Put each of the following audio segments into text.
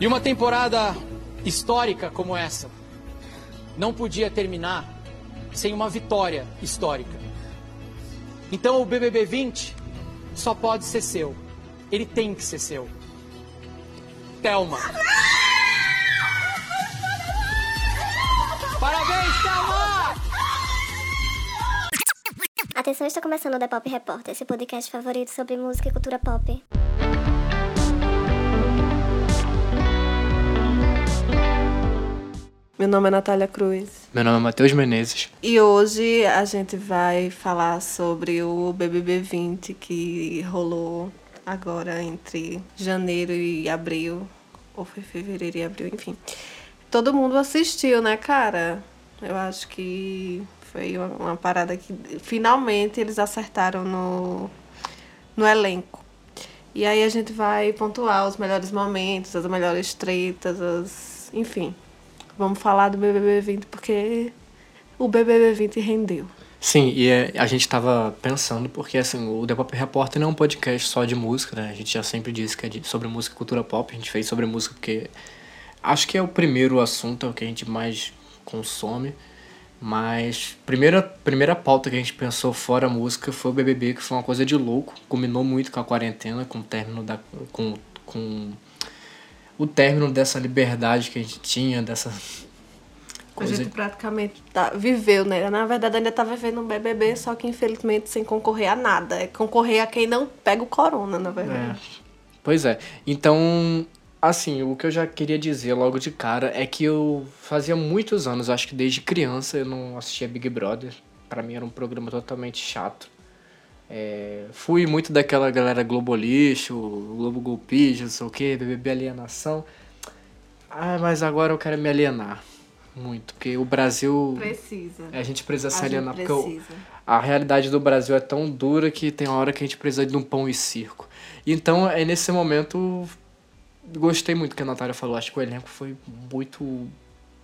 E uma temporada histórica como essa não podia terminar sem uma vitória histórica. Então o BBB 20 só pode ser seu. Ele tem que ser seu. Thelma. Parabéns, Thelma! Atenção, está começando o The Pop Repórter, seu podcast favorito sobre música e cultura pop. Meu nome é Natália Cruz. Meu nome é Matheus Menezes. E hoje a gente vai falar sobre o BBB 20 que rolou agora entre janeiro e abril. Ou foi fevereiro e abril, enfim. Todo mundo assistiu, né, cara? Eu acho que foi uma, parada que finalmente eles acertaram no, no elenco. E aí a gente vai pontuar os melhores momentos, as melhores tretas, as. enfim. Vamos falar do BBB 20 porque o BBB 20 rendeu. Sim, e é, a gente tava pensando, porque assim, o The Pop Repórter não é um podcast só de música, né? A gente já sempre disse que é de, sobre música e cultura pop, a gente fez sobre música porque acho que é o primeiro assunto, é o que a gente mais consome. Mas primeira primeira pauta que a gente pensou fora música foi o BBB, que foi uma coisa de louco, combinou muito com a quarentena, com o término da com, com o término dessa liberdade que a gente tinha, dessa A gente praticamente tá, viveu, né? Na verdade, ainda tá vivendo um BBB, só que infelizmente sem concorrer a nada. É concorrer a quem não pega o corona, na verdade. É. Pois é. Então, assim, o que eu já queria dizer logo de cara é que eu fazia muitos anos, acho que desde criança, eu não assistia Big Brother. Para mim era um programa totalmente chato. É, fui muito daquela galera Globolixo, Globo Golpista, não sei o que, BBB Alienação. Ah, mas agora eu quero me alienar muito, porque o Brasil. Precisa. A gente precisa se A alienar, porque precisa. a realidade do Brasil é tão dura que tem uma hora que a gente precisa de um pão e circo. Então, é nesse momento, gostei muito que a Natália falou. Acho que o elenco foi muito,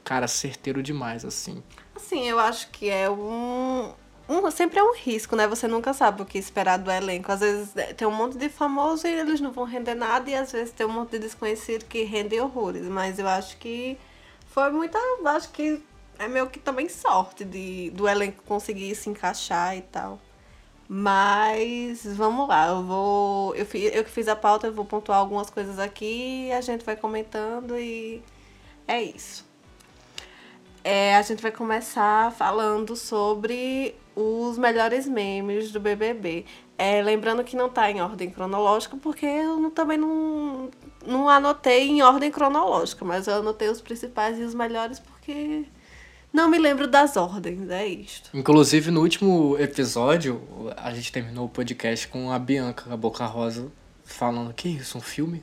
cara, certeiro demais, assim. Assim, eu acho que é um, um. Sempre é um risco, né? Você nunca sabe o que esperar do elenco. Às vezes é, tem um monte de famoso e eles não vão render nada, e às vezes tem um monte de desconhecido que rendem horrores. Mas eu acho que foi muita. Acho que é meio que também sorte de, do elenco conseguir se encaixar e tal. Mas vamos lá, eu vou. Eu, fi- eu que fiz a pauta, eu vou pontuar algumas coisas aqui, a gente vai comentando e é isso. É, a gente vai começar falando sobre os melhores memes do BBB. É, lembrando que não tá em ordem cronológica, porque eu também não, não anotei em ordem cronológica, mas eu anotei os principais e os melhores porque não me lembro das ordens, é isto. Inclusive, no último episódio, a gente terminou o podcast com a Bianca, a Boca Rosa, falando que isso, um filme?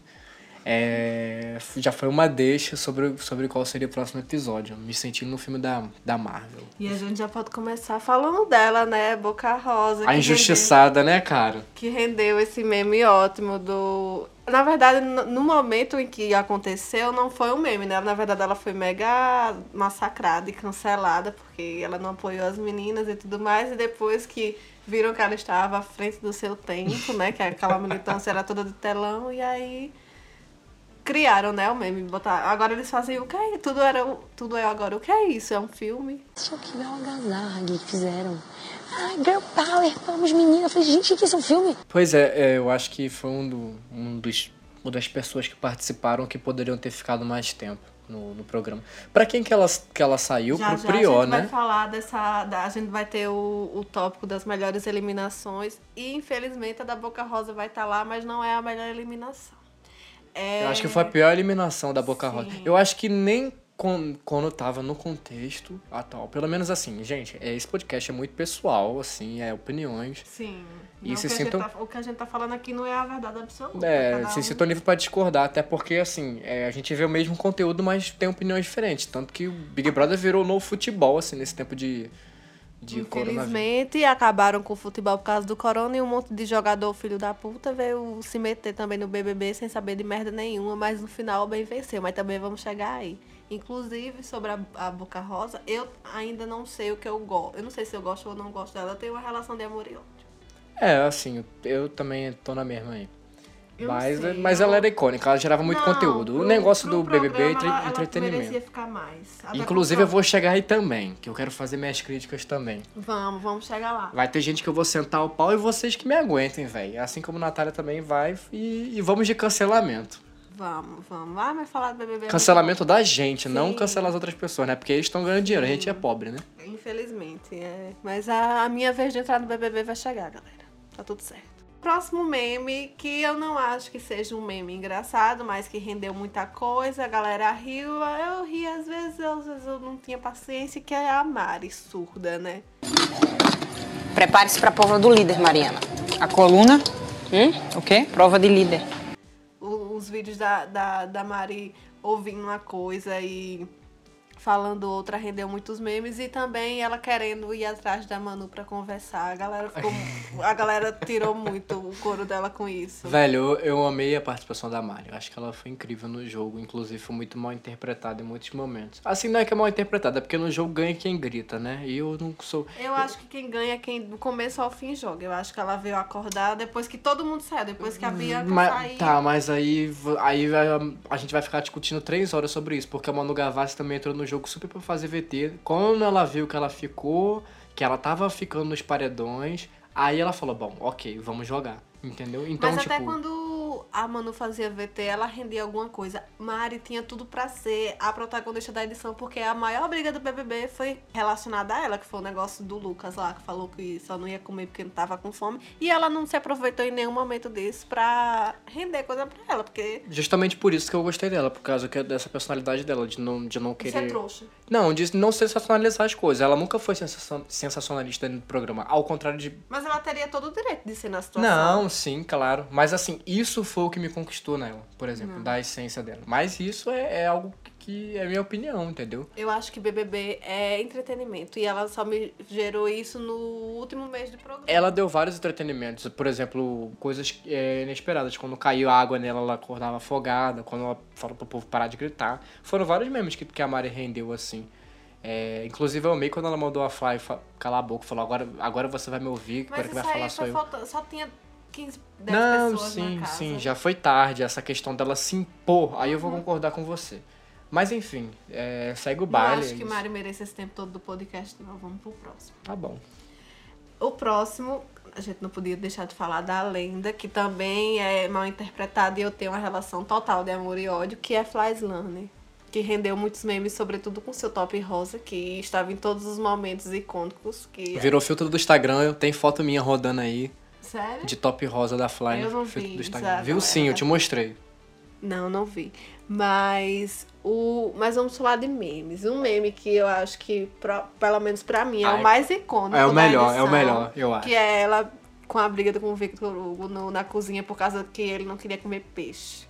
É, já foi uma deixa sobre, sobre qual seria o próximo episódio. Me sentindo no filme da, da Marvel. E a gente já pode começar falando dela, né? Boca Rosa. A injustiçada, né, cara? que rendeu esse meme ótimo do. Na verdade, no momento em que aconteceu, não foi um meme, né? Na verdade, ela foi mega massacrada e cancelada, porque ela não apoiou as meninas e tudo mais. E depois que viram que ela estava à frente do seu tempo, né? Que aquela militância era toda de telão, e aí criaram, né, o meme. Botar... Agora eles fazem o que é? Tudo, era... o- Tudo é agora o que é isso? É um filme? Isso aqui é uma algazarra que fizeram. Ai, girl power, vamos meninas. Eu falei, gente, que isso é um filme? Pois é, é, eu acho que foi um, do, um dos, uma das pessoas que participaram que poderiam ter ficado mais tempo no, no programa. Pra quem que ela, que ela saiu? Já, Pro já Prior, a gente vai né? falar dessa. da- a gente vai ter o, o tópico das melhores eliminações. E infelizmente a da Boca Rosa vai estar lá, mas não é a melhor eliminação. É... Eu acho que foi a pior eliminação da Boca Rosa. Eu acho que nem quando tava no contexto atual. Pelo menos assim, gente, é, esse podcast é muito pessoal, assim, é opiniões. Sim. E se o, que a sintam- gente tá, o que a gente tá falando aqui não é a verdade absoluta. É, se um- sintam livre pra discordar, até porque, assim, é, a gente vê o mesmo conteúdo, mas tem opiniões diferentes. Tanto que o Big Brother virou novo futebol, assim, nesse tempo de, de. Infelizmente, acabaram com o futebol por causa do corona e um monte de jogador filho da puta veio se meter também no BBB sem saber de merda nenhuma, mas no final bem venceu. Mas também vamos chegar aí. Inclusive, sobre a, a Boca Rosa, eu ainda não sei o que eu gosto. Eu não sei se eu gosto ou não gosto dela. Eu tenho uma relação de amor e ódio. É, assim, eu também tô na mesma aí. Eu não Mas, sei, mas eu- ela era icônica, ela gerava muito Não, conteúdo. O pro- negócio pro do BBB é entre- ela- ela entretenimento. merecia ficar mais. Até Inclusive, eu vou chegar aí também, que eu quero fazer minhas críticas também. Vamos, vamos chegar lá. Vai ter gente que eu vou sentar o pau e vocês que me aguentem, velho. Assim como a Natália também vai. E, e vamos de cancelamento. Vamos, vamos. Ah, mas falar do BBB é Cancelamento da gente, não Sim. cancelar as outras pessoas, né? Porque eles estão ganhando dinheiro, a gente é pobre, né? Infelizmente, é. Mas a, a minha vez de entrar no BBB vai chegar, galera. Tá tudo certo. Próximo meme, que eu não acho que seja um meme engraçado, mas que rendeu muita coisa, a galera riu, eu ri às vezes, às vezes eu não tinha paciência, que é a Mari, surda, né? Prepare-se para a prova do líder, Mariana. A coluna? Hum? O quê? Prova de líder. Os vídeos da, da, da Mari ouvindo uma coisa e falando outra rendeu muitos memes e também ela querendo ir atrás da Manu pra conversar. A galera ficou, a galera tirou muito o couro dela com isso. Velho, eu, eu amei a participação da Mari. Eu acho que ela foi incrível no jogo. Inclusive, foi muito mal interpretada em muitos momentos. Assim, não é que é mal interpretada, é porque no jogo ganha quem grita, né? E eu não sou. Eu acho que quem ganha é quem do começo ao fim joga. Eu acho que ela veio acordar depois que todo mundo saiu, depois que a Bianca Mas, saiu. tá, mas aí, aí a, a gente vai ficar discutindo três horas sobre isso, porque a Manu Gavassi também entrou no jogo super pra fazer VT. Quando ela viu que ela ficou, que ela tava ficando nos paredões, aí ela falou, bom, ok, vamos jogar. Entendeu? Então, Mas tipo. até quando a Manu fazia VT, ela rendia alguma coisa. Mari tinha tudo pra ser a protagonista da edição, porque a maior briga do BBB foi relacionada a ela, que foi o negócio do Lucas lá, que falou que só não ia comer porque não tava com fome. E ela não se aproveitou em nenhum momento disso pra render coisa pra ela, porque Justamente por isso que eu gostei dela, por causa que- dessa personalidade dela, de não, de não é querer. trouxa. Não, de não sensacionalizar as coisas. Ela nunca foi sensacion- sensacionalista no programa. Ao contrário de. Mas ela teria todo o direito de ser na situação. Não, sim, claro. Mas assim, isso foi o que me conquistou nela, por exemplo, da essência dela. Mas isso é, é algo que é minha opinião, entendeu? Eu acho que BBB é entretenimento. E ela só me gerou isso no último mês de programa. Ela deu vários entretenimentos, por exemplo, coisas é, inesperadas. Quando caiu água nela, ela acordava afogada. Quando ela falou pro povo parar de gritar. Foram vários memes que, que a Mari rendeu assim. É, inclusive eu amei quando ela mandou a Fly calar a boca e falou: agora, agora você vai me ouvir, Mas agora que vai falar sou foi eu. falta... só tinha 15, 10 Não, pessoas sim, na casa. sim, já foi tarde. Essa questão dela se impor, aí eu vou concordar com você. Mas enfim, é, segue o baile. acho que é isso. Mari mereça esse tempo todo do podcast, não. Vamos pro próximo. Tá bom. O próximo, a gente não podia deixar de falar da lenda, que também é mal interpretada e eu tenho uma relação total de amor e ódio, que é Fly Slane. Que rendeu muitos memes, sobretudo com seu top rosa, que estava em todos os momentos icônicos. Que... Virou filtro do Instagram, tem foto minha rodando aí, Sério? de top rosa da Fly Eu no não vi, do Instagram. Viu sim, eu te mostrei. Não, não vi. Mas o, mas vamos falar de memes. Um meme que eu acho que, pro- pelo menos pra mim, é Ah, o mais icônico. é o melhor, é o edição, melhor, eu acho. Que é ela com a briga com o Victor Hugo no- na cozinha por causa que ele não queria comer peixe.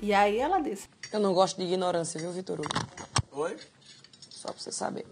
e aí ela disse. Eu não gosto de ignorância, viu, Vitor Hugo? Oi? Só pra você saber.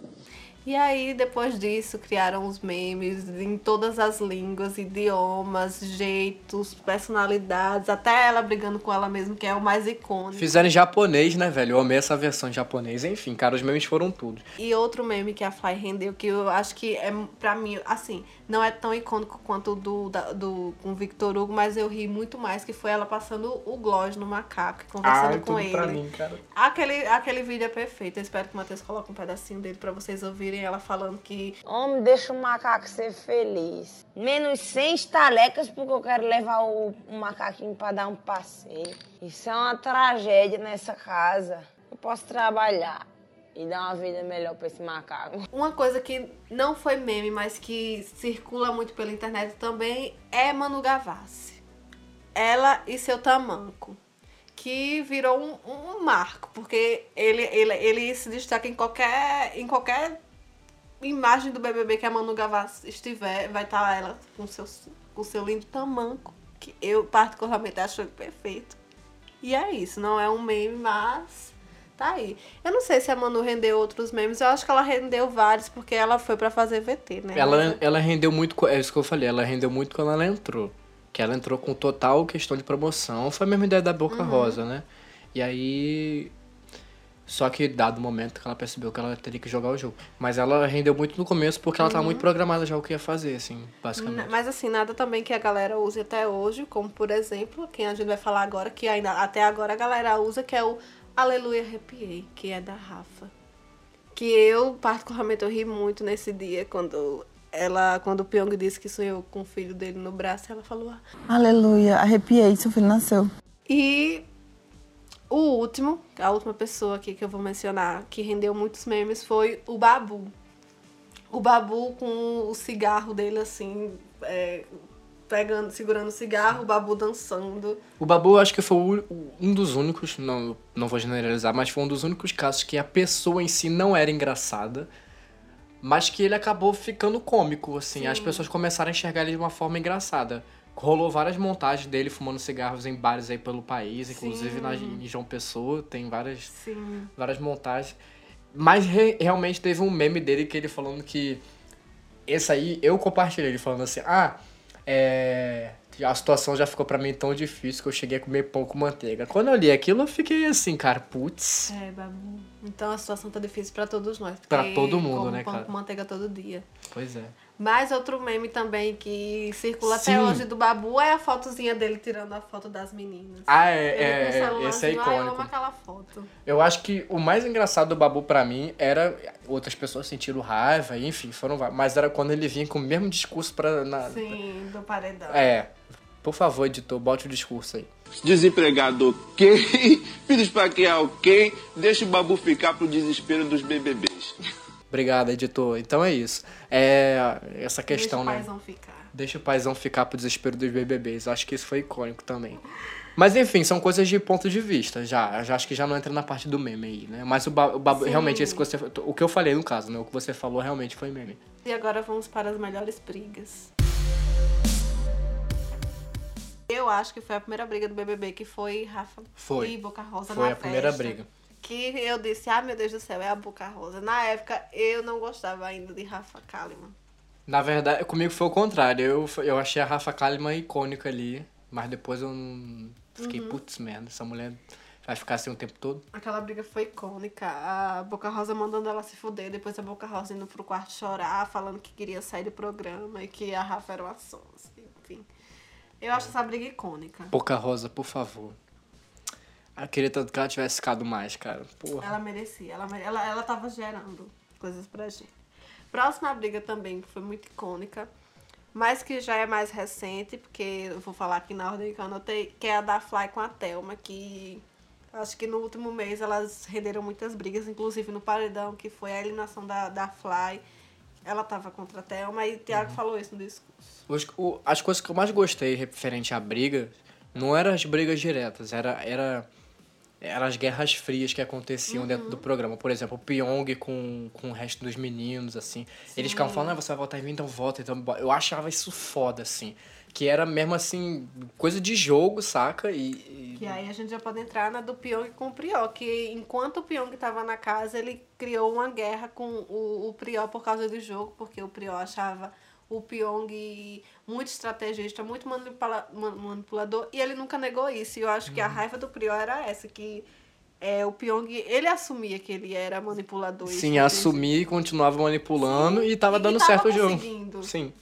E aí, depois disso, criaram os memes em todas as línguas, idiomas, jeitos, personalidades, até ela brigando com ela mesma, que é o mais icônico. Fizeram em japonês, né, velho? Eu amei essa versão em japonês. Enfim, cara, os memes foram tudo. E outro meme que a Fly rendeu, que eu acho que é, pra mim, assim, não é tão icônico quanto o do, da- do com o Victor Hugo, mas eu ri muito mais, que foi ela passando o gloss no macaco, e conversando com ele. cara. Aquele, aquele vídeo é perfeito. Eu espero que o Matheus coloque um pedacinho dele pra vocês ouvirem ela falando que Homem, deixa o macaco ser feliz. Menos 100 estalecas porque eu quero levar o, o macaquinho pra dar um passeio. Isso é uma tragédia nessa casa. Eu posso trabalhar e dar uma vida melhor pra esse macaco. Uma coisa que não foi meme, mas que circula muito pela internet também é Manu Gavassi. Ela e seu tamanco. Que virou um, um marco, porque ele, ele, ele se destaca em qualquer, em qualquer imagem do BBB que a Manu Gavassi estiver, vai estar ela com seu, com seu lindo tamanco, que eu particularmente acho perfeito. E é isso, não é um meme, mas tá aí. Eu não sei se a Manu rendeu outros memes, eu acho que ela rendeu vários, porque ela foi pra fazer VT, né? Ela, ela rendeu muito, é isso que eu falei, ela rendeu muito quando ela entrou. Que ela entrou com total questão de promoção. Foi a mesma ideia da Boca Rosa, né? E aí. Só que, dado o momento que ela percebeu que ela teria que jogar o jogo. Mas ela rendeu muito no começo porque ela tava muito programada já o que ia fazer, assim, basicamente. Mas assim, nada também que a galera use até hoje, como por exemplo, quem a gente vai falar agora, que ainda até agora a galera usa, que é o Aleluia Arrepiei, que é da Rafa. Que eu, particularmente, eu ri muito nesse dia quando ela, quando o Pyong disse que sonhou com o filho dele no braço, ela falou. "Ah, Aleluia, arrepiei, seu filho nasceu. E o último, a última pessoa aqui que eu vou mencionar, que rendeu muitos memes, foi o Babu. O Babu com o cigarro dele assim, é, pegando, segurando cigarro, o Babu dançando. O Babu, eu acho que foi o- um dos únicos, não, não vou generalizar, mas foi um dos únicos casos que a pessoa em si não era engraçada, mas que ele acabou ficando cômico, assim. As pessoas começaram a enxergar ele de uma forma engraçada. Rolou várias montagens dele fumando cigarros em bares aí pelo país, inclusive na, em João Pessoa, tem várias, Sim. várias montagens. Mas re- realmente teve um meme dele que ele falando que. Esse aí, eu compartilhei ele falando assim: ah, é. A situação já ficou pra mim tão difícil que eu cheguei a comer pão com manteiga. Quando eu li aquilo, eu fiquei assim, cara, putz. É, Babu. Então a situação tá difícil pra todos nós. Pra todo mundo, como né, pão cara? com manteiga todo dia. Pois é. Mas outro meme também que circula até Sim. hoje do Babu é a fotozinha dele tirando a foto das meninas. Ah, Ele é, com o é, esse é celularzinho, ah, eu amo icônico. aquela foto. Eu acho que o mais engraçado do Babu pra mim era. Outras pessoas sentiram raiva, enfim, foram vários. Mas era quando ele vinha com o mesmo discurso pra. Na, Sim, do paredão. É. Por favor, editor, bote o discurso aí. Desempregado ok, filhos pra criar ok, deixa o babu ficar pro desespero dos BBBs. Obrigado, editor. Então é isso. É. Essa questão, Deixa o né? paizão ficar. Deixa o paizão ficar pro desespero dos BBBs. Acho que isso foi icônico também. Mas enfim, são coisas de ponto de vista. Já, já acho que já não entra na parte do meme aí, né? Mas o, ba o Sim. realmente esse que você, o que eu falei no caso, né? O que você falou realmente foi meme. E agora vamos para as melhores brigas. Eu acho que foi a primeira briga do BBB que foi Rafa Foi. e Boca Rosa Foi na a primeira festa. briga. Que eu disse, ah, meu Deus do céu, é a Boca Rosa. Na época, eu não gostava ainda de Rafa Kalimann. Na verdade, comigo foi o contrário. Eu, eu achei a Rafa Kalimann icônica ali, mas depois eu não fiquei, Uhum. putz, merda, essa mulher vai ficar assim o tempo todo. Aquela briga foi icônica. A Boca Rosa mandando ela se fuder, depois a Boca Rosa indo pro quarto chorar, falando que queria sair do programa e que a Rafa era uma sonsa. Enfim. Eu acho essa briga icônica. Boca Rosa, por favor. Eu queria tanto que ela tivesse ficado mais, cara. Porra. Ela merecia, ela, mere- ela, ela tava gerando coisas pra gente. Próxima briga também, que foi muito icônica, mas que já é mais recente, porque eu vou falar aqui na ordem que eu anotei, que é a da Fly com a Thelma, que acho que no último mês elas renderam muitas brigas, inclusive no paredão, que foi a eliminação da, da Fly. Ela tava contra a Thelma e o Thiago falou isso no discurso. Os- o- as coisas que eu mais gostei referente à briga não eram as brigas diretas, era, era, eram as guerras frias que aconteciam dentro do programa. Por exemplo, o Pyong com, com o resto dos meninos, assim. Eles ficavam falando, ah, você vai votar em mim, então vota. Então, bo-". eu achava isso foda, assim. Que era mesmo, assim, coisa de jogo, saca? E, e- Que aí a gente já pode entrar na do Pyong com o Prió, que enquanto o Pyong estava na casa, ele criou uma guerra com o, o Prió por causa do jogo, porque o Prió achava o Pyong muito estrategista, muito manipula ma- manipulador, e ele nunca negou isso. E eu acho que Uhum. a raiva do Prió era essa, que é, o Pyong, ele assumia que ele era manipulador. Sim, assumir e continuava manipulando e tava E dando tava certo o jogo. Sim.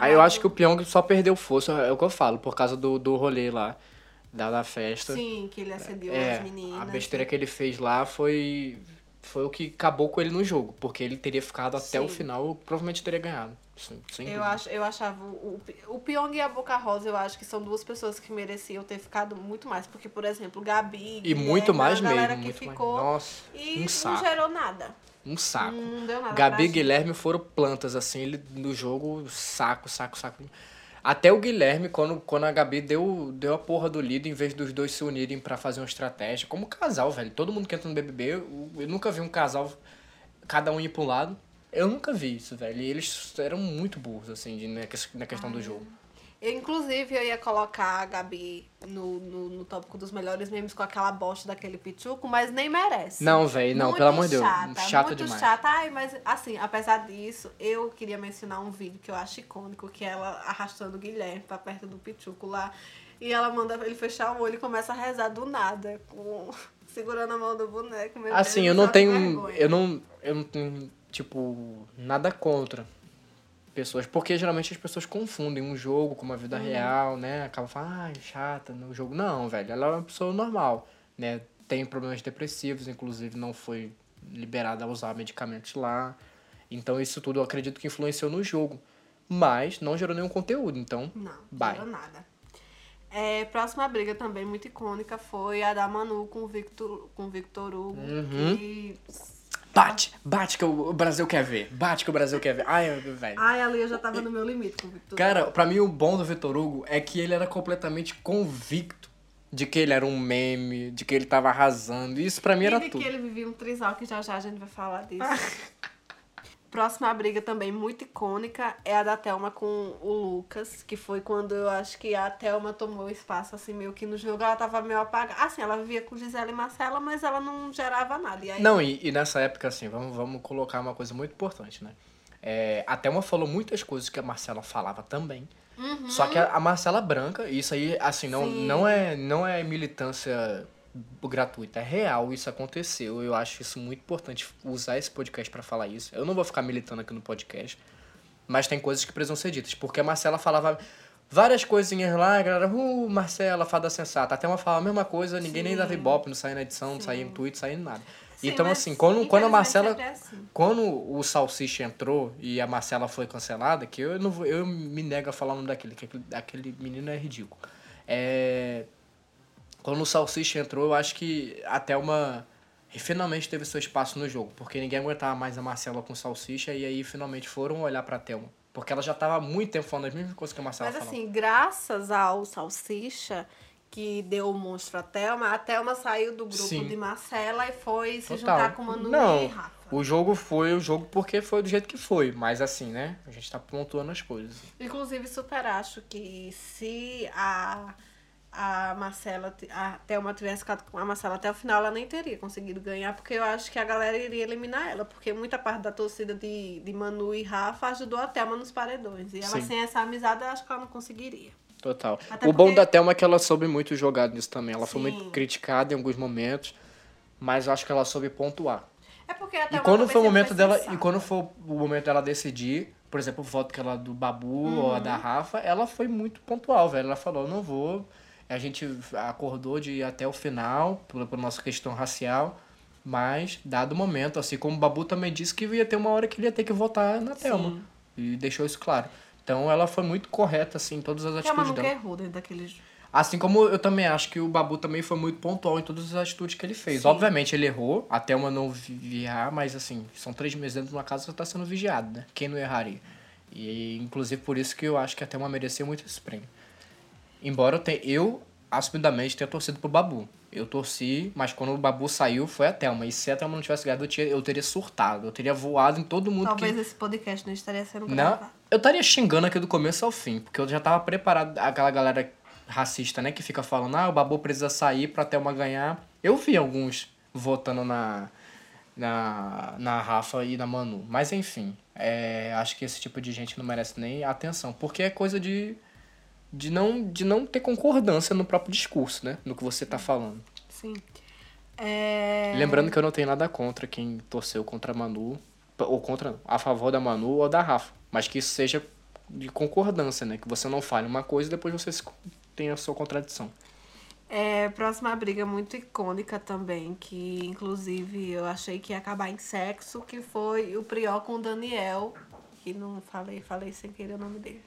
Aí eu acho que o Pyong só perdeu força, é o que eu falo, por causa do, do rolê lá, da, da festa. Sim, que ele assediou É, as meninas. a besteira que ele fez lá foi foi o que acabou com ele no jogo, porque ele teria ficado até o Sim. final, provavelmente teria ganhado. Sim, Eu, acho, eu achava o, o o Pyong e a Boca Rosa, eu acho que são duas pessoas que mereciam ter ficado muito mais. Porque, por exemplo, Gabi. E muito Guilherme, mais a galera mesmo, que muito ficou. mais. Nossa, e um não gerou nada. Um saco. Não deu nada. Gabi e. Guilherme foram plantas, assim, ele no jogo, saco, saco, saco. Até o Guilherme, quando, quando a Gabi deu, deu a porra do líder, em vez dos dois se unirem pra fazer uma estratégia, como casal, velho. Todo mundo que entra no BBB, eu, eu nunca vi um casal, cada um ir pra um lado. Eu nunca vi isso, velho. E eles eram muito burros, assim, de, na, na questão do jogo. Eu, inclusive, eu ia colocar a Gabi no, no, no tópico dos melhores memes com aquela bosta daquele pichuco, mas nem merece. Não, velho, não, Muito pelo amor de Deus. Chata, Chata muito demais. chata. Ai, mas assim, apesar disso, eu queria mencionar um vídeo que eu acho icônico, que é ela arrastando o Guilherme pra perto do Pichuco lá. E ela manda ele fechar o olho e começa a rezar do nada, com segurando a mão do boneco. Meu Assim, Deus, eu não tenho. Eu não. Eu não tenho, tipo, nada contra pessoas. Porque geralmente as pessoas confundem um jogo com uma vida Uhum. real, né? Acaba falando, ah, chata no jogo. Não, velho. Ela é uma pessoa normal, né? Tem problemas depressivos, inclusive não foi liberada a usar medicamentos lá. Então isso tudo eu acredito que influenciou no jogo. Mas não gerou nenhum conteúdo, então. Não, Bye. não gerou nada. É, próxima briga também muito icônica foi a da Manu com o Victor, com Victor Hugo. Uhum. Que... Bate, bate que o Brasil quer ver. Bate que o Brasil quer ver. Ai, velho. Ai, ali eu já tava no meu limite com o Victor Cara, pra mim o bom do Vitor Hugo é que ele era completamente convicto de que ele era um meme, de que ele tava arrasando. Isso pra mim E era de tudo. que ele vivia um trisal, que já já a gente vai falar disso. Próxima briga também muito icônica é a da Thelma com o Lucas, que foi quando eu acho que a Thelma tomou espaço assim meio que no jogo, ela tava meio apagada. Assim, ela vivia com Gisele e Marcela, mas ela não gerava nada. E aí, Não, e, e nessa época, assim, vamos, vamos colocar uma coisa muito importante, né? É, a Thelma falou muitas coisas que a Marcela falava também. Uhum. Só que a, a Marcela branca, isso aí, assim, não, Sim. não, é, não é militância gratuita, é real, isso aconteceu. Eu acho isso muito importante usar esse podcast pra falar isso. Eu não vou ficar militando aqui no podcast, mas tem coisas que precisam ser ditas, porque a Marcela falava várias coisinhas lá, a galera, uh, Marcela, fada sensata. Até uma falava a mesma coisa, ninguém nem dava ibope, não saía na edição, não saía em tweet, não saía em nada. Sim, então, assim, quando, quando a Marcela. é assim. Quando o Salsicha entrou e a Marcela foi cancelada, que eu não eu me nego a falar o nome daquele, que aquele, aquele menino é ridículo. É, quando o Salsicha entrou, eu acho que até uma finalmente teve seu espaço no jogo, porque ninguém aguentava mais a Marcela com o Salsicha e aí finalmente foram olhar pra Thelma, porque ela já tava há muito tempo falando as mesmas coisas que a Marcela Mas falava. assim, graças ao Salsicha, que deu o monstro a Thelma, a Thelma saiu do grupo Sim. de Marcela e foi se Total. juntar com Manu Não, e Rafa. o jogo foi o jogo porque foi do jeito que foi, mas assim, né? A gente tá pontuando as coisas. Inclusive, super acho que se a, a Marcela, a Thelma tivesse ficado com a Marcela até o final, ela nem teria conseguido ganhar, porque eu acho que a galera iria eliminar ela, porque muita parte da torcida de, de Manu e Rafa ajudou a Thelma nos paredões. E ela, Sim. sem essa amizade, eu acho que ela não conseguiria. Total. Até o bom porque- da Thelma é que ela soube muito jogar nisso também. Ela foi Sim. muito criticada em alguns momentos, mas eu acho que ela soube pontuar. É porque a E quando foi o momento foi dela, sensata. e quando foi o momento dela decidir, por exemplo, o voto que ela do Babu ou a da Uhum. Rafa, ela foi muito pontual, velho. Ela falou, não vou. A gente acordou de ir até o final, por, por nossa questão racial. Mas, dado o momento, assim como o Babu também disse que ia ter uma hora que ele ia ter que votar na Thelma. E deixou isso claro. Então ela foi muito correta, assim, em todas as a Manu atitudes nunca dela. errou dentro daquele jogo. Assim como eu também acho que o Babu também foi muito pontual em todas as atitudes que ele fez. Obviamente ele errou, até uma não vigiar, mas assim, são três meses dentro de uma casa que tá sendo vigiado, né? Quem não erraria? E inclusive por isso que eu acho que a Thelma merecia muito esse prêmio. Embora eu tenha, eu assumidamente tenha torcido pro Babu. Eu torci, mas quando o Babu saiu foi a Thelma. E se a Thelma não tivesse ganhado, eu, tinha, eu teria surtado. Eu teria voado em todo mundo Talvez que... esse podcast não estaria sendo Não, gravado. eu estaria xingando aqui do começo ao fim, porque eu já tava preparado, aquela galera racista, né, que fica falando, ah, o Babu precisa sair pra Thelma ganhar. Eu vi alguns votando na, na, na Rafa e na Manu. Mas enfim, é, acho que esse tipo de gente não merece nem atenção, porque é coisa de, de, não, de não ter concordância no próprio discurso, né, no que você tá falando. Sim. É... Lembrando que eu não tenho nada contra quem torceu contra a Manu, ou contra, a favor da Manu ou da Rafa. Mas que isso seja de concordância, né? Que você não fale uma coisa e depois você tenha a sua contradição. É, próxima briga muito icônica também, que inclusive eu achei que ia acabar em sexo, que foi o Prió com o Daniel, não falei, falei sem querer o nome dele.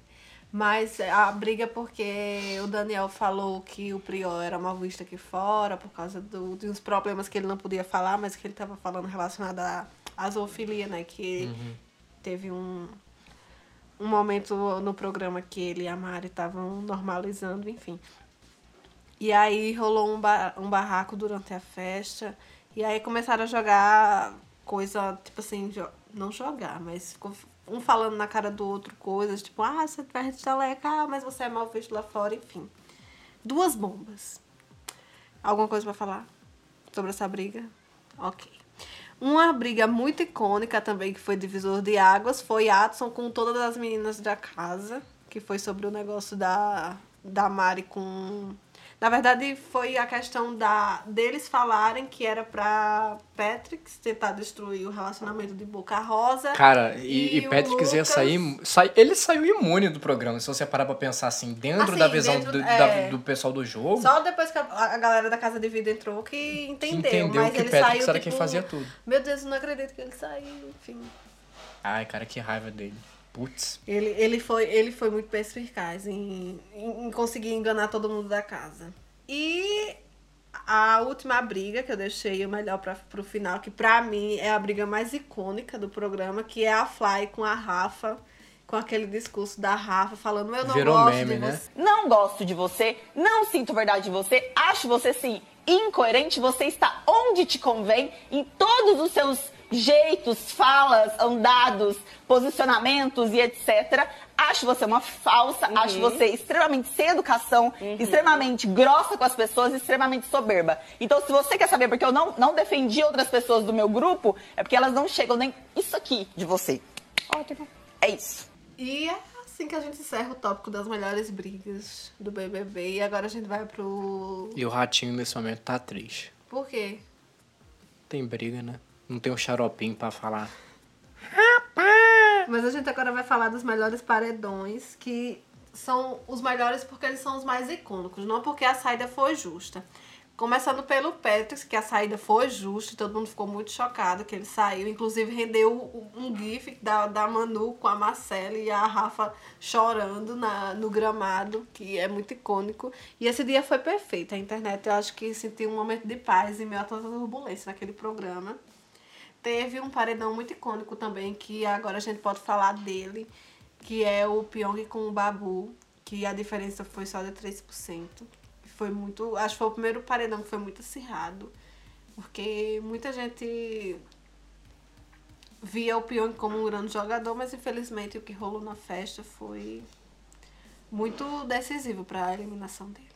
Mas a briga é porque o Daniel falou que o Prior era mal visto aqui fora por causa do, de uns problemas que ele não podia falar, mas que ele estava falando relacionado à à zoofilia, né? Que teve um, um momento no programa que ele e a Mari estavam normalizando, enfim. E aí rolou um, ba um barraco durante a festa. E aí começaram a jogar coisa, tipo assim, jo não jogar, mas ficou um falando na cara do outro coisas, tipo, ah, você perde estaleca, ah, mas você é mal visto lá fora, enfim. Duas bombas. Alguma coisa pra falar sobre essa briga? Ok. Uma briga muito icônica também, que foi divisor de águas, foi Adson com todas as meninas da casa, que foi sobre o negócio da, da Mari com. Na verdade, foi a questão da deles falarem que era pra Patrick tentar destruir o relacionamento de Boca Rosa. Cara, e, e o Patrick ia Lucas- sair. sai- ele saiu imune do programa, se você parar pra pensar assim, dentro Assim, da visão dentro- do, é. da- do pessoal do jogo. Só depois que a, a galera da Casa de Vida entrou que entendeu. entendeu mas que ele Patrick saiu, era tipo, quem fazia tudo. Meu Deus, eu não acredito que ele saiu, enfim. Ai, cara, que raiva dele. Putz. Ele, ele, foi, ele foi muito perspicaz em, em, em conseguir enganar todo mundo da casa. E a última briga que eu deixei o melhor para pro final, que pra mim é a briga mais icônica do programa, que é a Fly com a Rafa, com aquele discurso da Rafa falando, eu não Virou gosto meme, de né? você. Não gosto de você, não sinto verdade de você, acho você sim incoerente, você está onde te convém, em todos os seus jeitos, falas, andados, posicionamentos e etc. Acho você uma falsa, acho você extremamente sem educação, extremamente grossa com as pessoas, extremamente soberba. Então, se você quer saber porque eu não, não defendi outras pessoas do meu grupo, é porque elas não chegam nem isso aqui de você. Ótimo. É isso. E é assim que a gente encerra o tópico das melhores brigas do BBB. E agora a gente vai pro... E o ratinho nesse momento tá triste. Por quê? Tem briga, né? Não tem um xaropinho pra falar. Mas a gente agora vai falar dos melhores paredões, que são os melhores porque eles são os mais icônicos, não porque a saída foi justa. Começando pelo Patrick, que a saída foi justa, todo mundo ficou muito chocado que ele saiu. Inclusive, rendeu um gif da, da Manu com a Marcela e a Rafa chorando na, no gramado, que é muito icônico. E esse dia foi perfeito. A internet, eu acho que sentiu um momento de paz em meio a toda a turbulência naquele programa. Teve um paredão muito icônico também, que agora a gente pode falar dele, que é o Pyong com o Babu, que a diferença foi só de 3%. Foi muito. Acho que foi o primeiro paredão que foi muito acirrado. Porque muita gente via o Pyong como um grande jogador, mas infelizmente o que rolou na festa foi muito decisivo para a eliminação dele.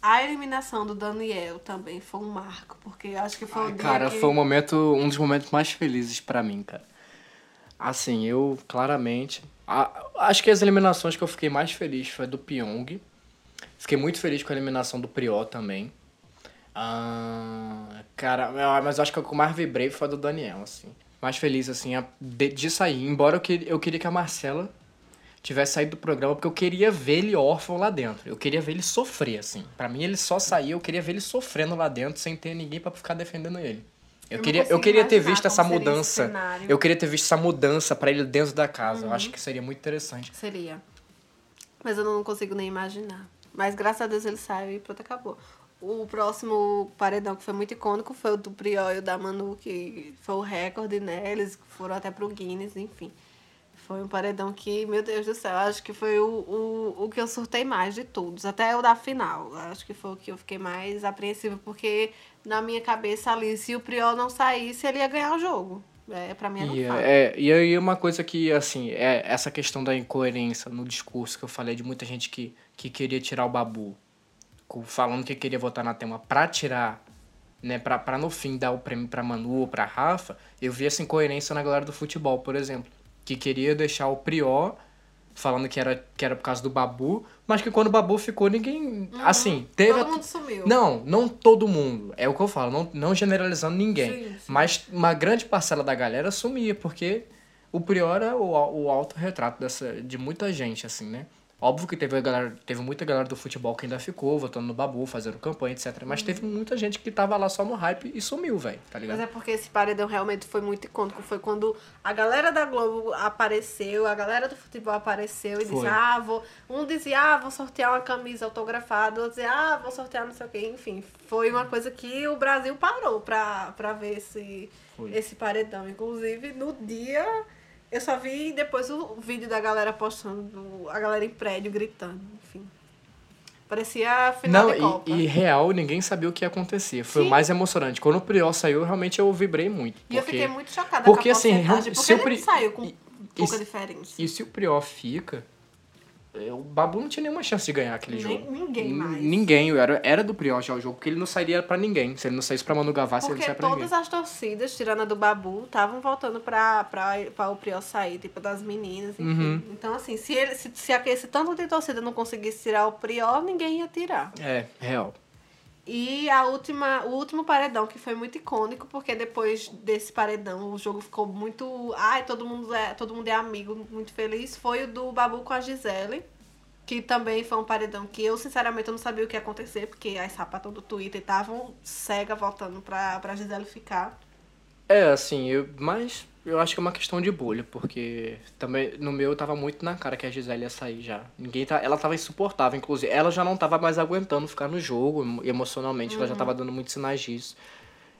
A eliminação do Daniel também foi um marco, porque eu acho que foi o dia Cara, que... foi um momento, um dos momentos mais felizes pra mim, cara. Assim, eu claramente. a- acho que as eliminações que eu fiquei mais feliz foi do Pyong. Fiquei muito feliz com a eliminação do Prió também. Ah, cara, mas eu acho que o que eu mais vibrei foi a do Daniel, assim. Mais feliz, assim, a- de, de sair. Embora eu, que, eu queria que a Marcela tivesse saído do programa, porque eu queria ver ele órfão lá dentro. Eu queria ver ele sofrer, assim. Pra mim, ele só saía, eu queria ver ele sofrendo lá dentro, sem ter ninguém pra ficar defendendo ele. Eu, Eu queria, eu queria ter visto essa mudança. Eu queria ter visto essa mudança pra ele dentro da casa. Eu Uhum. acho que seria muito interessante. Seria. Mas eu não consigo nem imaginar. Mas graças a Deus ele saiu e pronto, acabou. O próximo paredão que foi muito icônico foi o do Priol e o da Manu, que foi o recorde, né? Eles foram até pro Guinness, enfim. Foi um paredão que, meu Deus do céu, acho que foi o, o, o que eu surtei mais de todos. Até o da final. Acho que foi o que eu fiquei mais apreensiva, porque na minha cabeça ali, se o Priol não saísse, ele ia ganhar o jogo. É, pra mim E, fato. é, e aí uma coisa que, assim, é essa questão da incoerência no discurso que eu falei de muita gente que, que queria tirar o Babu, falando que queria votar na tema pra tirar, né, pra, pra no fim dar o prêmio pra Manu ou pra Rafa, eu vi essa incoerência na galera do futebol, por exemplo, que queria deixar o Prió falando que era, que era por causa do Babu, mas que quando o Babu ficou, ninguém, assim, teve... Todo a- mundo sumiu. Não, não todo mundo. É o que eu falo, não, não generalizando ninguém. Sim, sim. Mas uma grande parcela da galera sumia, porque o Prior é o, o autorretrato dessa, de muita gente, assim, né? Óbvio que teve, galera, teve muita galera do futebol que ainda ficou, votando no Babu, fazendo campanha, etc. Mas teve muita gente que tava lá só no hype e sumiu, velho, tá ligado? Mas é porque esse paredão realmente foi muito icônico. Foi quando a galera da Globo apareceu, a galera do futebol apareceu e Foi. disse, ah, vou. Um dizia, ah, vou sortear uma camisa autografada, outro dizia, ah, vou sortear não sei o quê. Enfim, foi uma coisa que o Brasil parou pra, pra ver esse, Foi. esse paredão. Inclusive, no dia. Eu só vi depois o vídeo da galera postando, a galera em prédio gritando, enfim. Parecia final Não, de Copa. e, e real, ninguém sabia o que ia acontecer. Foi Sim. o mais emocionante. Quando o Prior saiu, realmente eu vibrei muito. E eu porque- fiquei muito chocada porque, com a assim, porque se o ele Pri- saiu com pouca e- diferença. E se o Prior fica, o Babu não tinha nenhuma chance de ganhar aquele Nem- jogo. ninguém mais. Ninguém. Era, era do Priol já o jogo, porque ele não sairia pra ninguém. Se ele não saísse pra Manu Gavassi, ele não Porque saia pra todas ninguém. as torcidas, tirando a do Babu, estavam voltando pra, pra, pra o Prior sair, tipo, das meninas, enfim. Uhum. Então, assim, se, ele, se, se aquele esse tanto de torcida não conseguisse tirar o Prior, ninguém ia tirar. É, real. E a última, o último paredão, que foi muito icônico, porque depois desse paredão o jogo ficou muito. Ai, todo mundo é, todo mundo é amigo, muito feliz. Foi o do Babu com a Gisele. Que também foi um paredão que eu, sinceramente, não sabia o que ia acontecer, porque as sapatão do Twitter estavam cega voltando pra, pra Gisele ficar. É, assim, eu, mas eu acho que é uma questão de bolha, porque também no meu tava muito na cara que a Gisele ia sair já. Ninguém tá, ela tava insuportável, inclusive. Ela já não tava mais aguentando ficar no jogo, emo- emocionalmente, ela já Uhum. tava dando muitos sinais disso.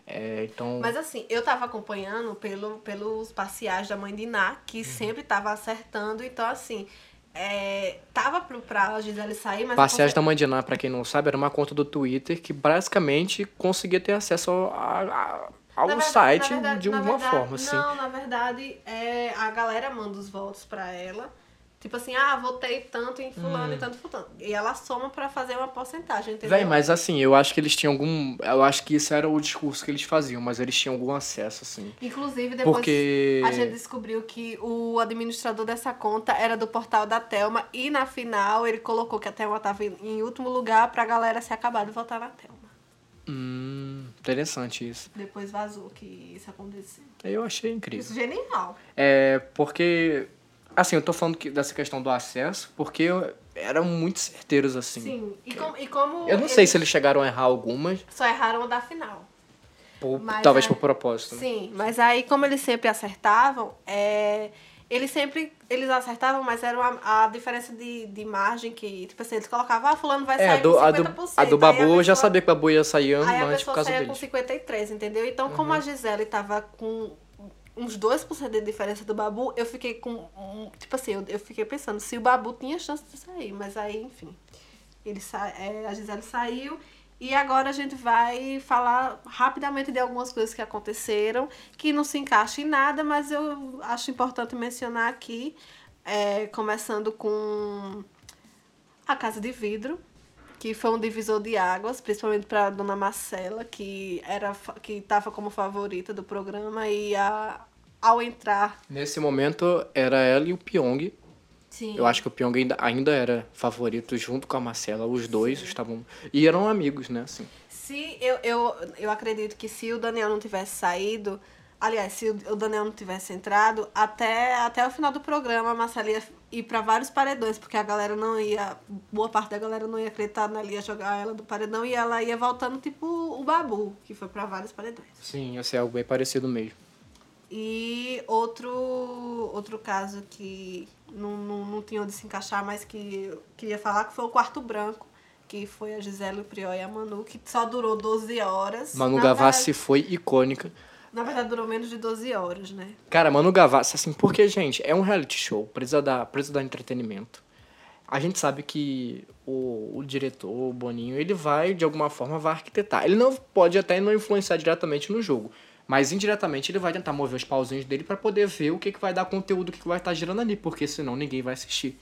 É, então. Mas assim, eu tava acompanhando pelo, pelos parciais da mãe de Iná, que sempre tava acertando. Então, assim, é, tava pro, pra Gisele sair, mas... Parciais da Mandiná, pra quem não sabe, era uma conta do Twitter que basicamente conseguia ter acesso ao, a- ao verdade- site verdade- de na uma verdade- forma, assim. Não, na verdade, é, a galera manda os votos pra ela. Tipo assim, ah, votei tanto em fulano Hum. e tanto fulano. E ela soma pra fazer uma porcentagem, entendeu? Véi, mas assim, eu acho que eles tinham algum. Eu acho que isso era o discurso que eles faziam, mas eles tinham algum acesso, assim. Inclusive, depois Porque- a gente descobriu que o administrador dessa conta era do portal da Thelma e na final ele colocou que a Thelma tava em- em último lugar pra galera se acabar de votar na Thelma. Hum, interessante isso. Depois vazou que isso aconteceu. Eu achei incrível. Isso genial. É, porque. Assim, eu tô falando que, dessa questão do acesso, porque eu- eram muito certeiros, assim. Sim. E, com- e como. Eu não sei se eles chegaram a errar algumas, Só erraram a da final. por- talvez aí- por propósito. né? Sim, mas aí como eles sempre acertavam, é, eles sempre eles acertavam, mas era uma, a diferença de, de margem que, tipo assim, eles colocavam, ah, fulano vai É, a sair do, com a, 50%. do, a do aí Babu eu já pessoa- sabia que o Babu ia sair Aí a antes por pessoa causa saía deles. com 53, entendeu? Então, como a Gisele tava com uns 2% de diferença do Babu, eu fiquei com. um- tipo assim, eu, eu fiquei pensando se o Babu tinha chance de sair, mas aí, enfim. Ele sa é, a Gisele saiu. E agora a gente vai falar rapidamente de algumas coisas que aconteceram, que não se encaixam em nada, mas eu acho importante mencionar aqui, é, começando com a Casa de Vidro, que foi um divisor de águas, principalmente para dona Marcela, que era que estava como favorita do programa e a, ao entrar, Nesse momento era ela e o Pyong. Sim, Eu acho que o Pyong ainda, ainda era favorito junto com a Marcela. Os dois estavam. E eram amigos, né? Assim. Se eu, eu, eu acredito que se o Daniel não tivesse saído, aliás, se o Daniel não tivesse entrado, até, até o final do programa a Marcela ia ir pra vários paredões, porque a galera não ia, boa parte da galera não ia acreditar nela, ia jogar ela do paredão e ela ia voltando tipo o Babu, que foi pra vários paredões. Sim, ia ser algo bem parecido mesmo. E outro, outro caso que não, não, não tinha onde se encaixar, mas que eu queria falar, que foi o Quarto Branco, que foi a Gisele, o Prior e a Manu, que só durou 12 horas. Manu Na Gavassi foi icônica. Na verdade, durou menos de 12 horas, né? Cara, Manu Gavassi, assim, porque, gente, é um reality show, precisa dar, precisa dar entretenimento. A gente sabe que o, o diretor, o Boninho, ele vai, de alguma forma, vai arquitetar. Ele não pode até não influenciar diretamente no jogo, mas indiretamente ele vai tentar mover os pauzinhos dele pra poder ver o que, que vai dar conteúdo, o que, que vai estar girando ali, porque senão ninguém vai assistir.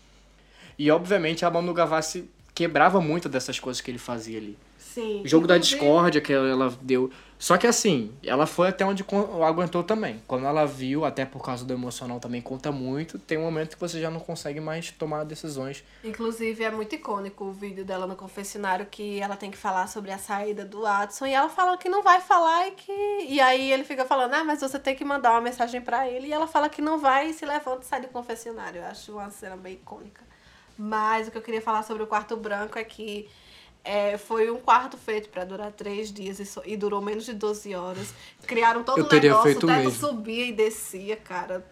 E, obviamente, a Manu Gavassi quebrava muito dessas coisas que ele fazia ali. Sim. O jogo da discórdia que ela deu. Só que assim, ela foi até onde aguentou também. Quando ela viu, até por causa do emocional também conta muito, tem um momento que você já não consegue mais tomar decisões. Inclusive, é muito icônico o vídeo dela no confessionário que ela tem que falar sobre a saída do Adson e ela fala que não vai falar e que. E aí ele fica falando, ah, mas você tem que mandar uma mensagem pra ele. E ela fala que não vai e se levanta e sai do confessionário. Eu acho uma cena bem icônica. Mas o que eu queria falar sobre o quarto branco é que é, foi um quarto feito pra durar três dias e, só- e durou menos de 12 horas. Criaram todo Eu um teria negócio, o teto mesmo. subia e descia, cara.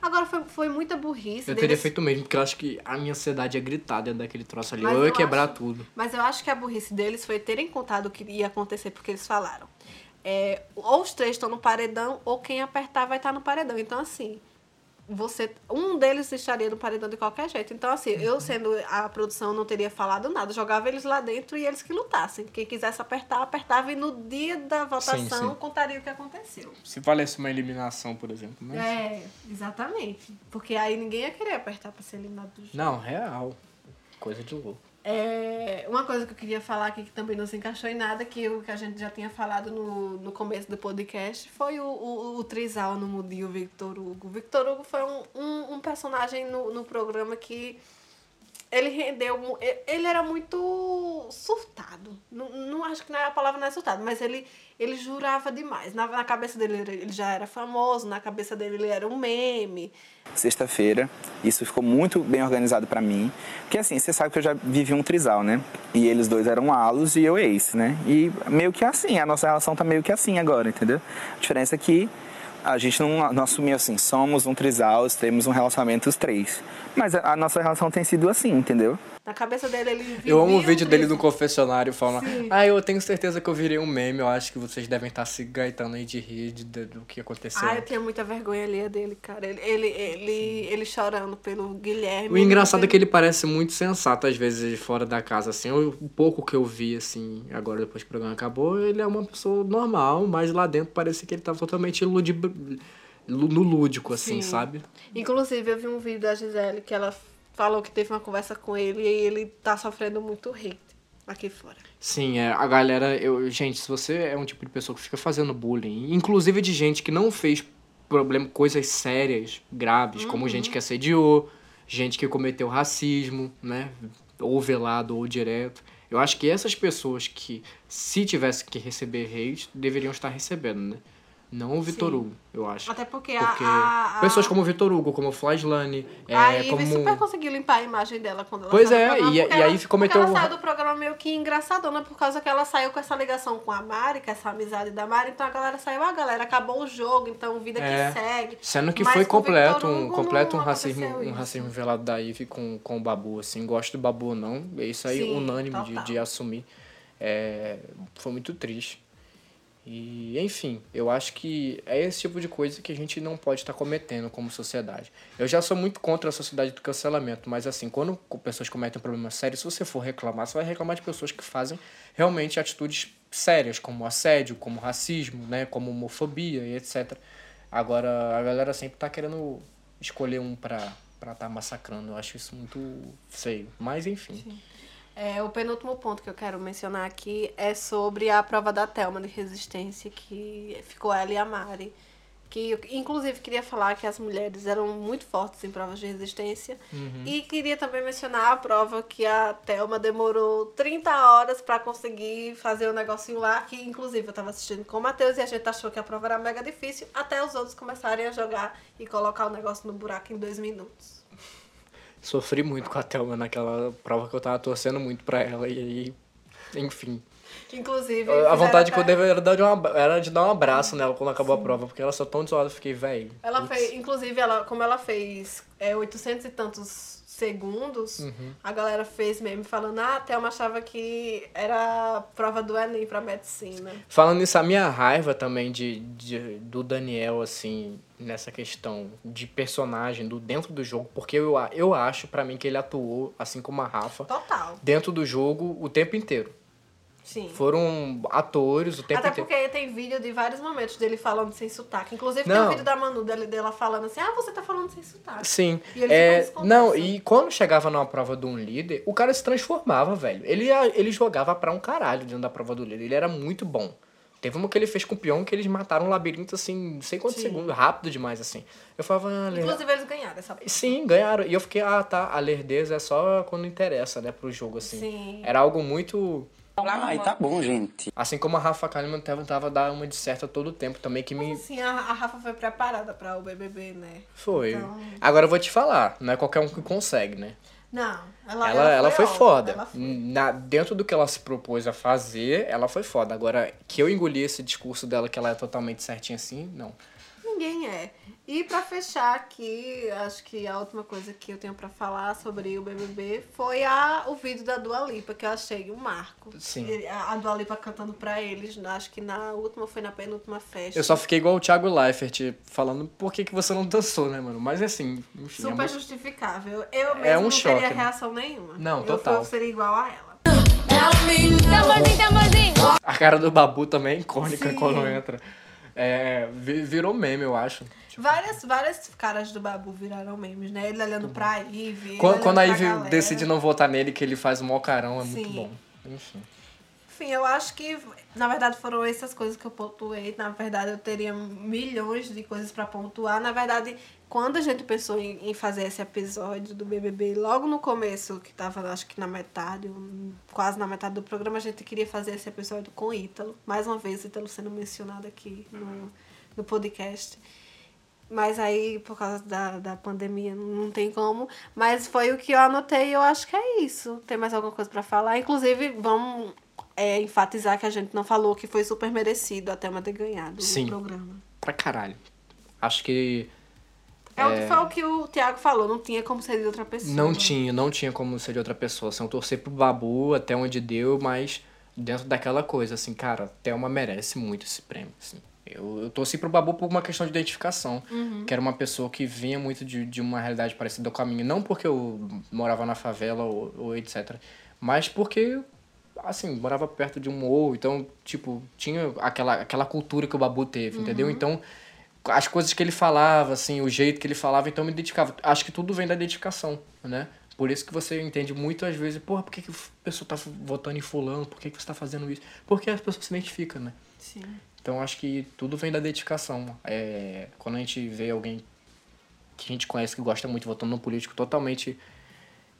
Agora foi, foi muita burrice. Eu teria deles- feito mesmo, porque eu acho que a minha ansiedade ia gritar dentro daquele troço ali. Mas eu ia eu quebrar acho- tudo. Mas eu acho que a burrice deles foi terem contado o que ia acontecer, porque eles falaram. É, ou os três estão no paredão, ou quem apertar vai estar no paredão. Então, assim, você. Um deles estaria no paredão de qualquer jeito. Então, assim, eu sendo a produção não teria falado nada. Jogava eles lá dentro e eles que lutassem. Quem quisesse apertar, apertava e no dia da votação sim. contaria o que aconteceu. Se valesse uma eliminação, por exemplo. Mas... É, exatamente. Porque aí ninguém ia querer apertar pra ser eliminado do jogo. Não, real. Coisa de louco. É, uma coisa que eu queria falar aqui que também não se encaixou em nada, que o que a gente já tinha falado no, no começo do podcast, foi o, o, o Trisal no Mudinho Victor Hugo. Victor Hugo foi um, um, um personagem no, no programa que ele rendeu. Ele era muito surtado. Não, não acho que não é a palavra não é surtado, mas ele, ele jurava demais. Na, na cabeça dele ele- já era famoso, na cabeça dele ele era um meme. sexta-feira. Isso ficou muito bem organizado pra mim. Porque assim, você sabe que eu já vivi um trisal, né? E eles dois eram alos e eu ex, né? E meio que assim, a nossa relação tá meio que assim agora, entendeu? A diferença é que a gente não, não assumiu assim, somos um trisal, temos um relacionamento os três. Mas a, a nossa relação tem sido assim, entendeu? Na cabeça dele ele vivia Eu amo o vídeo dele no confessionário falando: Sim. Ah, eu tenho certeza que eu virei um meme. Eu acho que vocês devem estar se gaitando aí de rir de- de- do que aconteceu. Ah, eu tinha muita vergonha ali dele, cara. Ele, ele, ele, ele chorando pelo Guilherme. O engraçado é que ele parece muito sensato, às vezes, fora da casa, assim. O pouco que eu vi, assim, agora depois que o programa acabou, ele é uma pessoa normal, mas lá dentro parece que ele tava totalmente iludi- lu- no lúdico, assim, Sim. sabe? Inclusive, eu vi um vídeo da Gisele que ela falou que teve uma conversa com ele e ele tá sofrendo muito hate aqui fora. Sim, é, a galera. Eu, gente, se você é um tipo de pessoa que fica fazendo bullying, inclusive de gente que não fez problema, coisas sérias, graves, como Uhum. gente que assediou, gente que cometeu racismo, né? Ou velado ou direto. Eu acho que essas pessoas que, se tivessem que receber hate, deveriam estar recebendo, né? Não o Vitor Sim. Hugo, eu acho. Até porque, Porque a, a, pessoas como o Vitor Hugo, como o Flaslane, é, a Ivy como... super conseguiu limpar a imagem dela quando ela Pois é, e- e aí ficou meteu- ela saiu do programa meio que engraçadona por causa que ela saiu com essa ligação com a Mari, com essa amizade da Mari, então a galera saiu, ah, galera, acabou o jogo, então vida É, que segue. Sendo que Mas foi completo, um, completo um racismo, um racismo velado da Ivy com, com o Babu, assim. Gosto do Babu ou não, é isso aí Sim, unânime de, de assumir. É, foi muito triste. E, enfim, eu acho que é esse tipo de coisa que a gente não pode estar cometendo como sociedade. Eu já sou muito contra a sociedade do cancelamento, mas assim, quando pessoas cometem um problema sério, se você for reclamar, você vai reclamar de pessoas que fazem realmente atitudes sérias, como assédio, como racismo, né, como homofobia e etc. Agora, a galera sempre tá querendo escolher um pra estar tá massacrando. Eu acho isso muito feio. Mas, enfim. É, o penúltimo ponto que eu quero mencionar aqui é sobre a prova da Thelma de resistência, que ficou ela e a Mari. Que eu, inclusive, queria falar que as mulheres eram muito fortes em provas de resistência. Uhum. E queria também mencionar a prova que a Thelma demorou 30 horas pra conseguir fazer o negocinho lá, que inclusive eu tava assistindo com o Matheus e a gente achou que a prova era mega difícil, até os outros começarem a jogar e colocar o negócio no buraco em dois minutos. Sofri muito com a Thelma naquela prova que eu tava torcendo muito pra ela. E aí, enfim. Inclusive. A vontade que eu até- deve era, de uma, era de dar um abraço nela quando acabou a prova, porque ela só tão desolada, eu fiquei, velho. Ela fez, inclusive, ela, como ela fez é, 800 e tantos segundos, Uhum. a galera fez meme falando, ah, a Thelma achava que era prova do Enem pra medicina. Falando nisso, a minha raiva também de, de- do Daniel, assim, nessa questão de personagem do dentro do jogo, porque eu, eu acho, pra mim, que ele atuou, assim como a Rafa, Total. dentro do jogo o tempo inteiro. Sim. Foram atores o tempo Até inteiro. porque tem vídeo de vários momentos dele falando sem sotaque. Inclusive tem um Não. vídeo da Manu dele, dela falando assim, ah, você tá falando sem sotaque. Sim. E ele É, não, e quando chegava numa prova de um líder, o cara se transformava, velho. Ele, ele jogava pra um caralho dentro da prova do líder. Ele era muito bom. Teve uma que ele fez com o peão que eles mataram um labirinto, assim, não sei quantos Sim. segundos, rápido demais, assim. Eu falava, ah, Inclusive eles ganharam essa prova. Sim, ganharam. E eu fiquei, ah, tá, a lerdeza é só quando interessa, né, pro jogo, assim. Sim. Era algo muito. Ai, tá bom, gente. Assim como a Rafa Kalimann tentava dar uma de certa todo o tempo também, que me. Assim, a, a Rafa foi preparada pra o BBB, né? Foi. Então- Agora eu vou te falar, não é qualquer um que consegue, né? Não, ela, Ela, ela, foi, ótima, foda. ela foi. Na, dentro do que ela se propôs a fazer, ela foi foda. Agora, que eu engoli esse discurso dela que ela é totalmente certinha assim, não. Ninguém é. E pra fechar aqui, acho que a última coisa que eu tenho pra falar sobre o BBB foi a, o vídeo da Dua Lipa, que eu achei um marco. Sim. A, a Dua Lipa cantando pra eles, acho que na última, foi na penúltima festa. Eu só fiquei igual o Thiago Leifert falando por que, que você não dançou, né, mano? Mas assim, enfim. é Super muito- justificável. Eu mesmo É um não choque, teria né? reação nenhuma. Não, eu, total. Eu seria igual a ela. Tamborzinho, tamborzinho. A cara do Babu também é icônica Sim. quando entra. É, vi- virou meme, eu acho. Várias, várias caras do Babu viraram memes, né? Ele olhando pra Ivy. Quando, quando a Ivy decide não votar nele, que ele faz o maior carão, é muito Sim. bom. Enfim. Enfim, eu acho que, na verdade, foram essas coisas que eu pontuei. Na verdade, eu teria milhões de coisas pra pontuar. Na verdade, quando a gente pensou em, fazer esse episódio do BBB, logo no começo, que tava, acho que na metade, quase na metade do programa, a gente queria fazer esse episódio com Ítalo. Mais uma vez, Ítalo sendo mencionado aqui no, no podcast. Mas aí, por causa da, da pandemia, não tem como. Mas foi o que eu anotei e eu acho que é isso. Tem mais alguma coisa pra falar? Inclusive, vamos é, enfatizar que a gente não falou que foi super merecido a Thelma ter ganhado Sim. o programa. Pra caralho. Acho que. É, o que foi o que o Thiago falou, não tinha como ser de outra pessoa. Não tinha, não tinha como ser de outra pessoa. Assim, eu torcer pro Babu até onde deu, mas dentro daquela coisa, assim, cara, Thelma merece muito esse prêmio, assim. Eu, eu torci pro Babu por uma questão de identificação. Uhum. Que era uma pessoa que vinha muito de, de uma realidade parecida com a minha. Não porque eu morava na favela ou, ou etc. Mas porque, assim, morava perto de um morro. Então, tipo, tinha aquela, aquela cultura que o Babu teve, entendeu? Uhum. Então, as coisas que ele falava, assim, o jeito que ele falava, então eu me identificava. Acho que tudo vem da identificação, né? Por isso que você entende muito às vezes, porra, por que, que a pessoa tá votando em fulano? Por que, que você tá fazendo isso? Porque as pessoas se identificam, né? Sim. Então acho que tudo vem da dedicação. É, quando a gente vê alguém que a gente conhece que gosta muito votando num político totalmente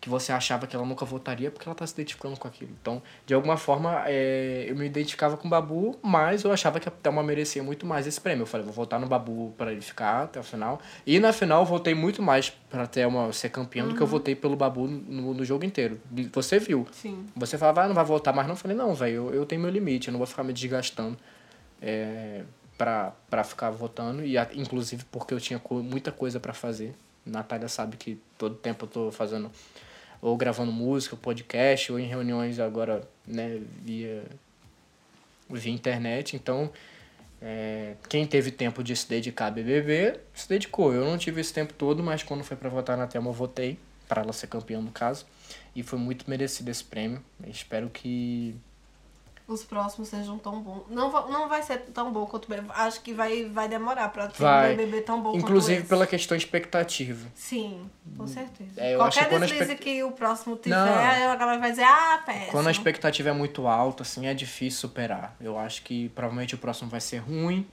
que você achava que ela nunca votaria porque ela tá se identificando com aquilo. Então, de alguma forma, é, eu me identificava com o Babu, mas eu achava que a Thelma merecia muito mais esse prêmio. Eu falei, vou votar no Babu para ele ficar até o final. E na final, eu votei muito mais pra Thelma ser campeã do que eu Uhum. votei pelo Babu no, no jogo inteiro. Você viu. Sim. Você falava, ah, não vai votar mais não. Eu falei, não, velho, eu, eu tenho meu limite, eu não vou ficar me desgastando é, pra, pra ficar votando. E inclusive porque eu tinha co- muita coisa pra fazer. Natália sabe que todo tempo eu tô fazendo ou gravando música, podcast, ou em reuniões agora, né, via, via internet. Então, é, quem teve tempo de se dedicar a BBB, se dedicou. Eu não tive esse tempo todo, mas quando foi pra votar na Thelma, eu votei, para ela ser campeã no caso. E foi muito merecido esse prêmio. Espero que Os próximos sejam tão bons. Não, não vai ser tão bom quanto. Acho que vai, vai demorar pra ter vai. um BBB tão bom quanto Inclusive esse. pela questão expectativa. Sim, com certeza. É, Qualquer deslize expect- que o próximo tiver, Não. aí a galera vai dizer, ah, péssimo. Quando a expectativa é muito alta, assim, é difícil superar. Eu acho que provavelmente o próximo vai ser ruim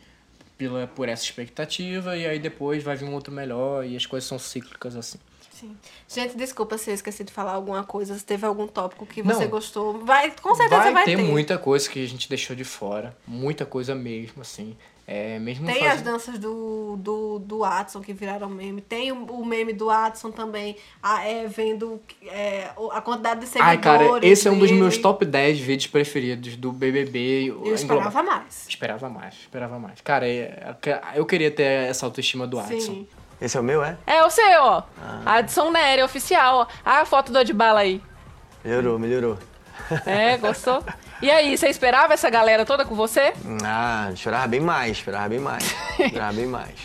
pela, por essa expectativa, e aí depois vai vir um outro melhor, e as coisas são cíclicas, assim. Sim. Gente, desculpa se eu esqueci de falar alguma coisa, se teve algum tópico que Não. você gostou. Vai, com certeza vai, vai, ter, muita coisa que a gente deixou de fora, muita coisa mesmo, assim. É, mesmo Tem fazendo- as danças do, do, do Watson que viraram meme. Tem o, o meme do Watson também, a, é, vendo é, a quantidade de seguidores Ai, cara, esse é um dos dele. meus top 10 vídeos preferidos do BBB. Eu esperava mais. Esperava mais, esperava mais. Cara, é- eu queria ter essa autoestima do Adson. Esse é o meu, é? É o seu, ó. Adson Nery, oficial. ó. Ah, a foto do Adbala aí. Melhorou, melhorou. É, gostou? E aí, você esperava essa galera toda com você? Ah, esperava bem mais, esperava bem mais. Esperava bem mais.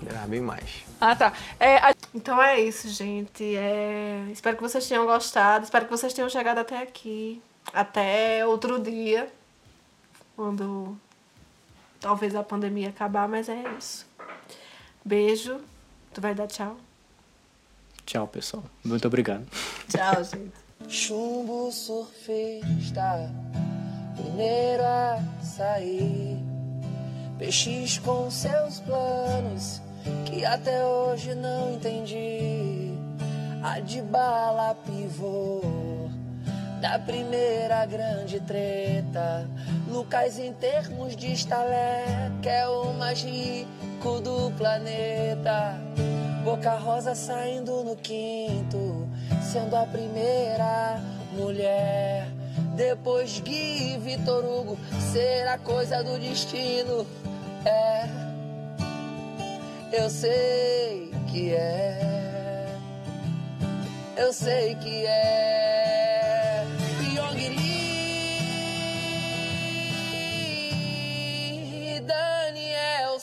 Esperava bem mais. Ah, tá. É, a- Então é isso, gente. É, Espero que vocês tenham gostado. Espero que vocês tenham chegado até aqui. Até outro dia. Quando talvez a pandemia acabar, mas é isso. Beijo. Tu vai dar tchau? Tchau, pessoal. Muito obrigado. Tchau, gente. Chumbo surfista, primeiro a sair. PX com seus planos, que até hoje não entendi. A de bala pivô, da primeira grande treta. Lucas em termos de estalé, que é o mais rico do planeta. Boca Rosa saindo no quinto, sendo a primeira mulher. Depois Gui e Vitor Hugo, será coisa do destino. É, eu sei que é, eu sei que é.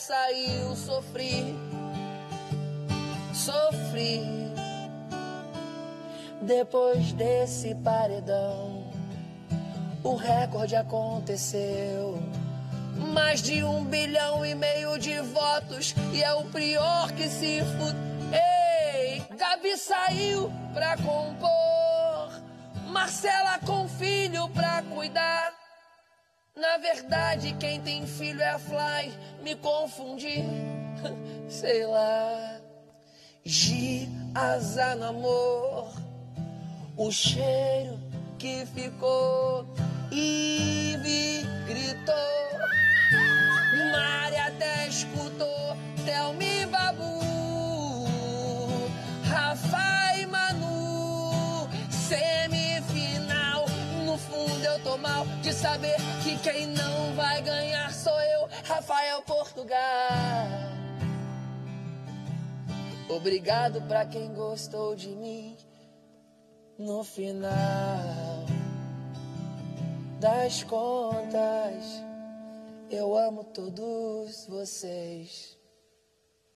Saiu, sofri sofri depois desse paredão. O recorde aconteceu. Mais de um bilhão e meio de votos e é o prior que se fud... Ei, Gabi saiu pra compor, Marcela com filho pra cuidar. Na verdade, quem tem filho é a Fly, me confundi, sei lá. Gi, azar no amor, o cheiro que ficou. Ive gritou, Mari até escutou, Thelma Babu, mal de saber que quem não vai ganhar sou eu, Rafael Portugal. Obrigado pra quem gostou de mim no final das contas. Eu amo todos vocês.